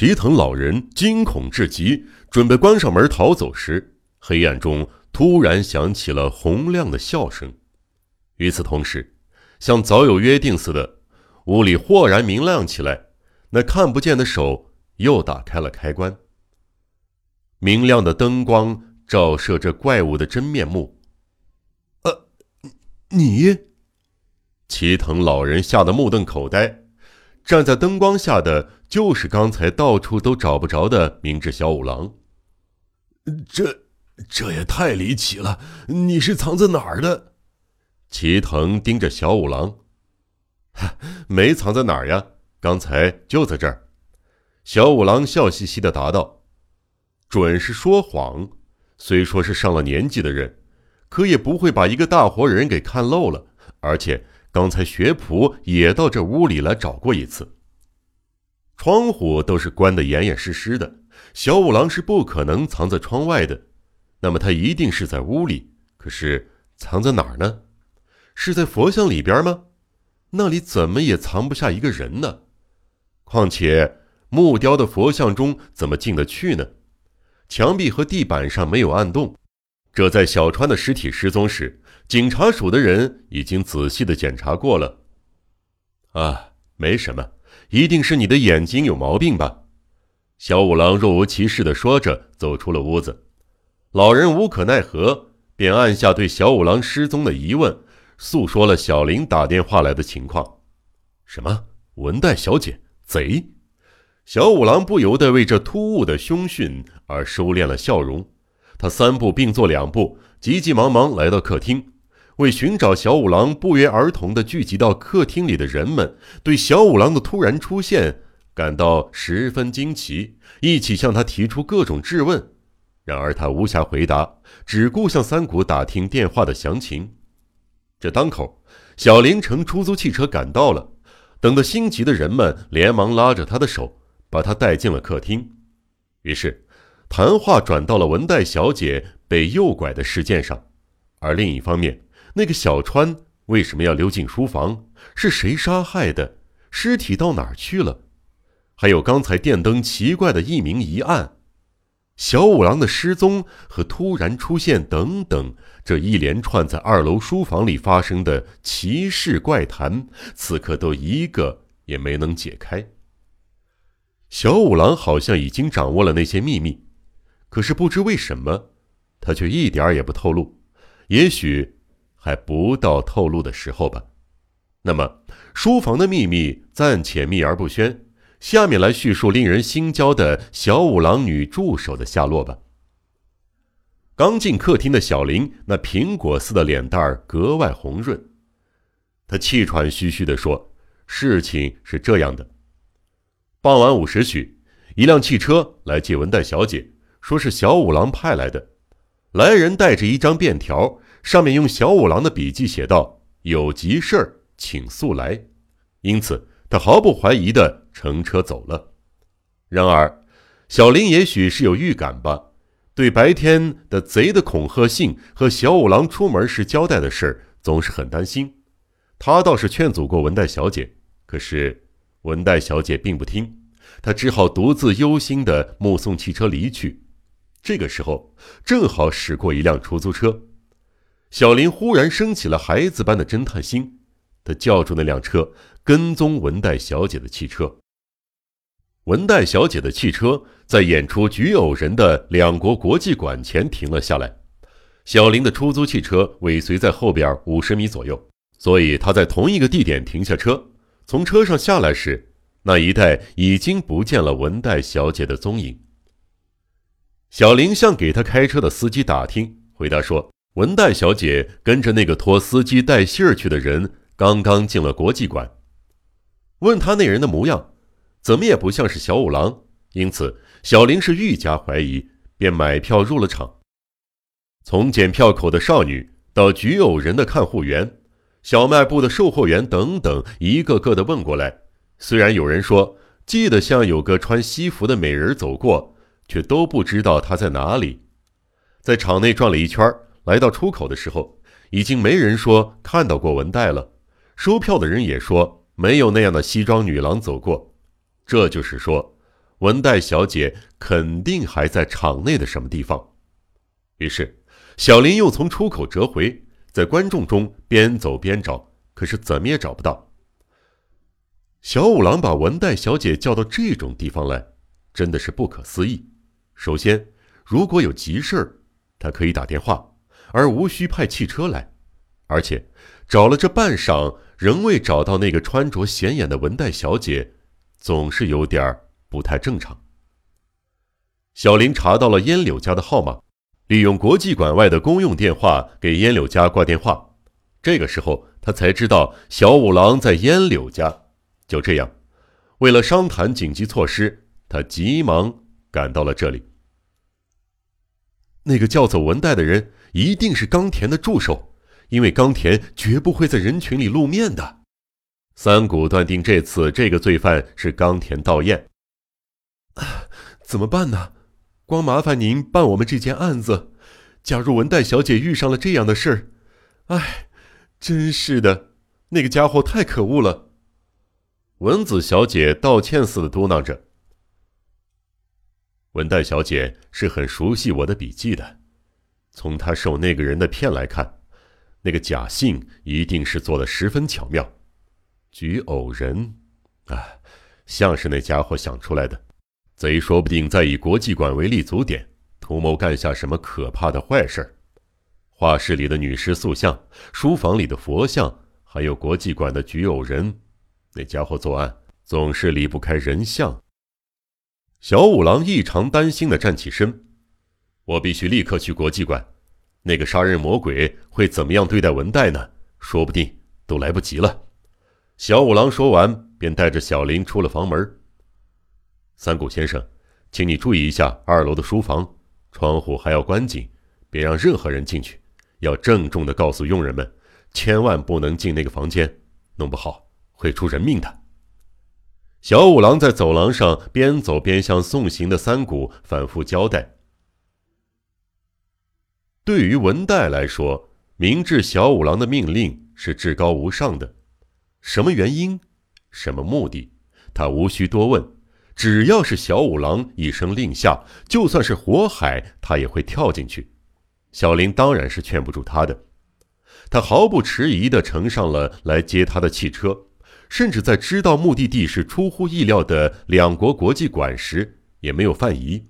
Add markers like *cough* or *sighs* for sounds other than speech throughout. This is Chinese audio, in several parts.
齐藤老人惊恐至极，准备关上门逃走时，黑暗中突然响起了洪亮的笑声。与此同时，像早有约定似的，屋里豁然明亮起来。那看不见的手又打开了开关。明亮的灯光照射着怪物的真面目。呃，你？齐藤老人吓得目瞪口呆。站在灯光下的就是刚才到处都找不着的明智小五郎。这，这也太离奇了！你是藏在哪儿的？齐藤盯着小五郎。没藏在哪儿呀，刚才就在这儿。小五郎笑嘻嘻的答道：“准是说谎。虽说是上了年纪的人，可也不会把一个大活人给看漏了，而且。”刚才学仆也到这屋里来找过一次。窗户都是关得严严实实的，小五郎是不可能藏在窗外的。那么他一定是在屋里，可是藏在哪儿呢？是在佛像里边吗？那里怎么也藏不下一个人呢？况且木雕的佛像中怎么进得去呢？墙壁和地板上没有暗洞。这在小川的尸体失踪时。警察署的人已经仔细的检查过了。啊，没什么，一定是你的眼睛有毛病吧？小五郎若无其事的说着，走出了屋子。老人无可奈何，便按下对小五郎失踪的疑问，诉说了小林打电话来的情况。什么？文代小姐？贼？小五郎不由得为这突兀的凶讯而收敛了笑容。他三步并作两步，急急忙忙来到客厅。为寻找小五郎，不约而同地聚集到客厅里的人们，对小五郎的突然出现感到十分惊奇，一起向他提出各种质问。然而他无暇回答，只顾向三谷打听电话的详情。这当口，小林乘出租汽车赶到了，等得心急的人们连忙拉着他的手，把他带进了客厅。于是，谈话转到了文代小姐被诱拐的事件上，而另一方面。那个小川为什么要溜进书房？是谁杀害的？尸体到哪儿去了？还有刚才电灯奇怪的一明一暗，小五郎的失踪和突然出现等等，这一连串在二楼书房里发生的奇事怪谈，此刻都一个也没能解开。小五郎好像已经掌握了那些秘密，可是不知为什么，他却一点儿也不透露。也许。还不到透露的时候吧。那么，书房的秘密暂且秘而不宣。下面来叙述令人心焦的小五郎女助手的下落吧。刚进客厅的小林，那苹果似的脸蛋儿格外红润。他气喘吁吁地说：“事情是这样的，傍晚五时许，一辆汽车来接文代小姐，说是小五郎派来的。来人带着一张便条。”上面用小五郎的笔迹写道：“有急事儿，请速来。”因此，他毫不怀疑地乘车走了。然而，小林也许是有预感吧，对白天的贼的恐吓信和小五郎出门时交代的事儿总是很担心。他倒是劝阻过文代小姐，可是文代小姐并不听，他只好独自忧心地目送汽车离去。这个时候，正好驶过一辆出租车。小林忽然升起了孩子般的侦探心，他叫住那辆车，跟踪文代小姐的汽车。文代小姐的汽车在演出《菊偶人》的两国国际馆前停了下来，小林的出租汽车尾随在后边五十米左右，所以他在同一个地点停下车。从车上下来时，那一带已经不见了文代小姐的踪影。小林向给他开车的司机打听，回答说。文代小姐跟着那个托司机带信儿去的人，刚刚进了国际馆。问他那人的模样，怎么也不像是小五郎，因此小林是愈加怀疑，便买票入了场。从检票口的少女到局偶人的看护员、小卖部的售货员等等，一个个的问过来。虽然有人说记得像有个穿西服的美人走过，却都不知道她在哪里。在场内转了一圈儿。来到出口的时候，已经没人说看到过文代了。收票的人也说没有那样的西装女郎走过。这就是说，文代小姐肯定还在场内的什么地方。于是，小林又从出口折回，在观众中边走边找，可是怎么也找不到。小五郎把文代小姐叫到这种地方来，真的是不可思议。首先，如果有急事儿，他可以打电话，而无需派汽车来；而且，找了这半晌，仍未找到那个穿着显眼的文代小姐，总是有点不太正常。小林查到了烟柳家的号码，利用国际馆外的公用电话给烟柳家挂电话。这个时候，他才知道小五郎在烟柳家。就这样，为了商谈紧急措施，他急忙赶到了这里。那个叫走文代的人一定是冈田的助手，因为冈田绝不会在人群里露面的。三谷断定这次这个罪犯是冈田道彦。啊 *sighs* 怎么办呢？光麻烦您办我们这件案子。假如文代小姐遇上了这样的事儿，哎，真是的，那个家伙太可恶了。文子小姐道歉似的嘟囔着：“文代小姐是很熟悉我的笔记的，从他受那个人的骗来看，那个假信一定是做的十分巧妙。举偶人，啊，像是那家伙想出来的。贼说不定在以国际馆为立足点，图谋干下什么可怕的坏事儿。画室里的女尸塑像，书房里的佛像，还有国际馆的举偶人。”那家伙作案总是离不开人像。小五郎异常担心的站起身，我必须立刻去国际馆。那个杀人魔鬼会怎么样对待文代呢？说不定都来不及了。小五郎说完，便带着小林出了房门。三谷先生，请你注意一下二楼的书房，窗户还要关紧，别让任何人进去。要郑重的告诉佣人们，千万不能进那个房间，弄不好。会出人命的。小五郎在走廊上边走边向送行的三谷反复交代。对于文代来说，明治小五郎的命令是至高无上的。什么原因，什么目的，他无需多问。只要是小五郎一声令下，就算是火海，他也会跳进去。小林当然是劝不住他的，他毫不迟疑地乘上了来接他的汽车。甚至在知道目的地是出乎意料的两国国际馆时，也没有犯疑。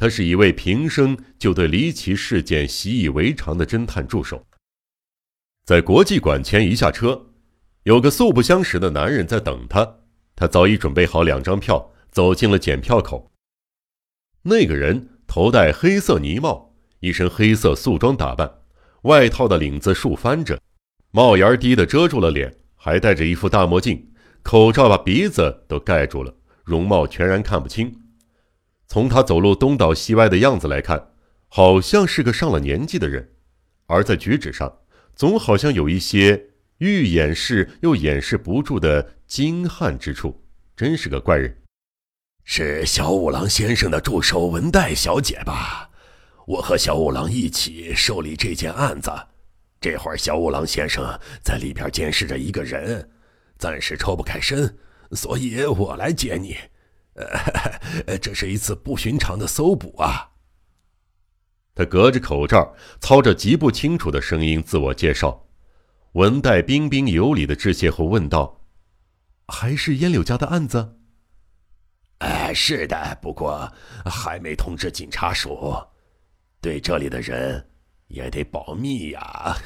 他是一位平生就对离奇事件习以为常的侦探助手。在国际馆前一下车，有个素不相识的男人在等他。他早已准备好两张票，走进了检票口。那个人头戴黑色呢帽，一身黑色素装打扮，外套的领子竖翻着，帽檐低的遮住了脸。还戴着一副大墨镜，口罩把鼻子都盖住了，容貌全然看不清。从他走路东倒西歪的样子来看，好像是个上了年纪的人，而在举止上，总好像有一些欲掩饰又掩饰不住的惊骇之处，真是个怪人。是小五郎先生的助手文代小姐吧？我和小五郎一起受理这件案子。这会儿，小五郎先生在里边监视着一个人，暂时抽不开身，所以我来接你。*laughs* 呃，这是一次不寻常的搜捕啊！他隔着口罩，操着极不清楚的声音自我介绍。文代彬彬有礼的致谢后问道：“还是烟柳家的案子？”“哎，是的，不过还没通知警察署，对这里的人。”也得保密呀！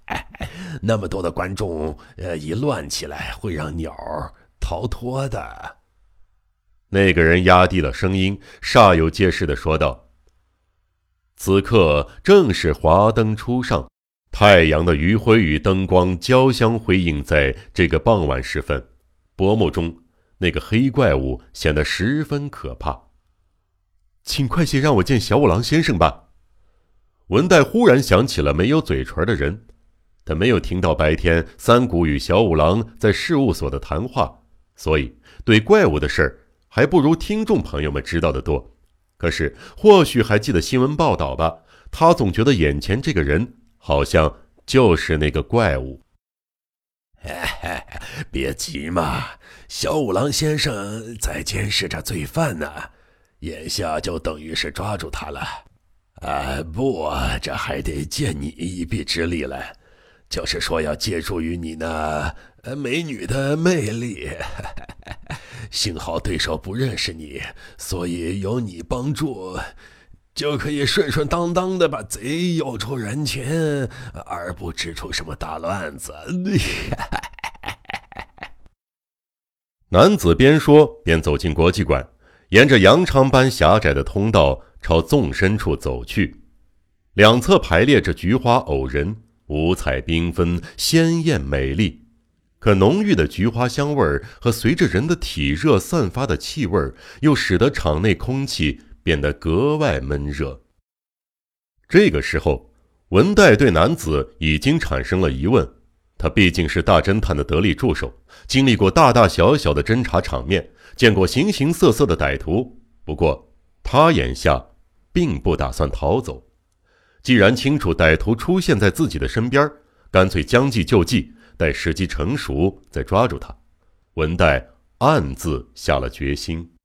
*laughs* 那么多的观众，呃，一乱起来会让鸟儿逃脱的。那个人压低了声音，煞有介事的说道：“此刻正是华灯初上，太阳的余晖与灯光交相辉映，在这个傍晚时分，薄暮中，那个黑怪物显得十分可怕。请快些让我见小五郎先生吧。”文代忽然想起了没有嘴唇的人，他没有听到白天三谷与小五郎在事务所的谈话，所以对怪物的事儿还不如听众朋友们知道的多。可是或许还记得新闻报道吧？他总觉得眼前这个人好像就是那个怪物。*laughs* 别急嘛，小五郎先生在监视着罪犯呢，眼下就等于是抓住他了。啊，不，这还得借你一臂之力了，就是说要借助于你那美女的魅力。幸好对手不认识你，所以有你帮助。就可以顺顺当当的把贼诱出人群，而不支出什么大乱子。*laughs* 男子边说边走进国际馆，沿着羊肠般狭窄的通道朝纵深处走去。两侧排列着菊花偶人，五彩缤纷，鲜艳美丽。可浓郁的菊花香味儿和随着人的体热散发的气味儿，又使得场内空气。变得格外闷热。这个时候，文代对男子已经产生了疑问。他毕竟是大侦探的得力助手，经历过大大小小的侦查场面，见过形形色色的歹徒。不过，他眼下并不打算逃走。既然清楚歹徒出现在自己的身边，干脆将计就计，待时机成熟再抓住他。文代暗自下了决心。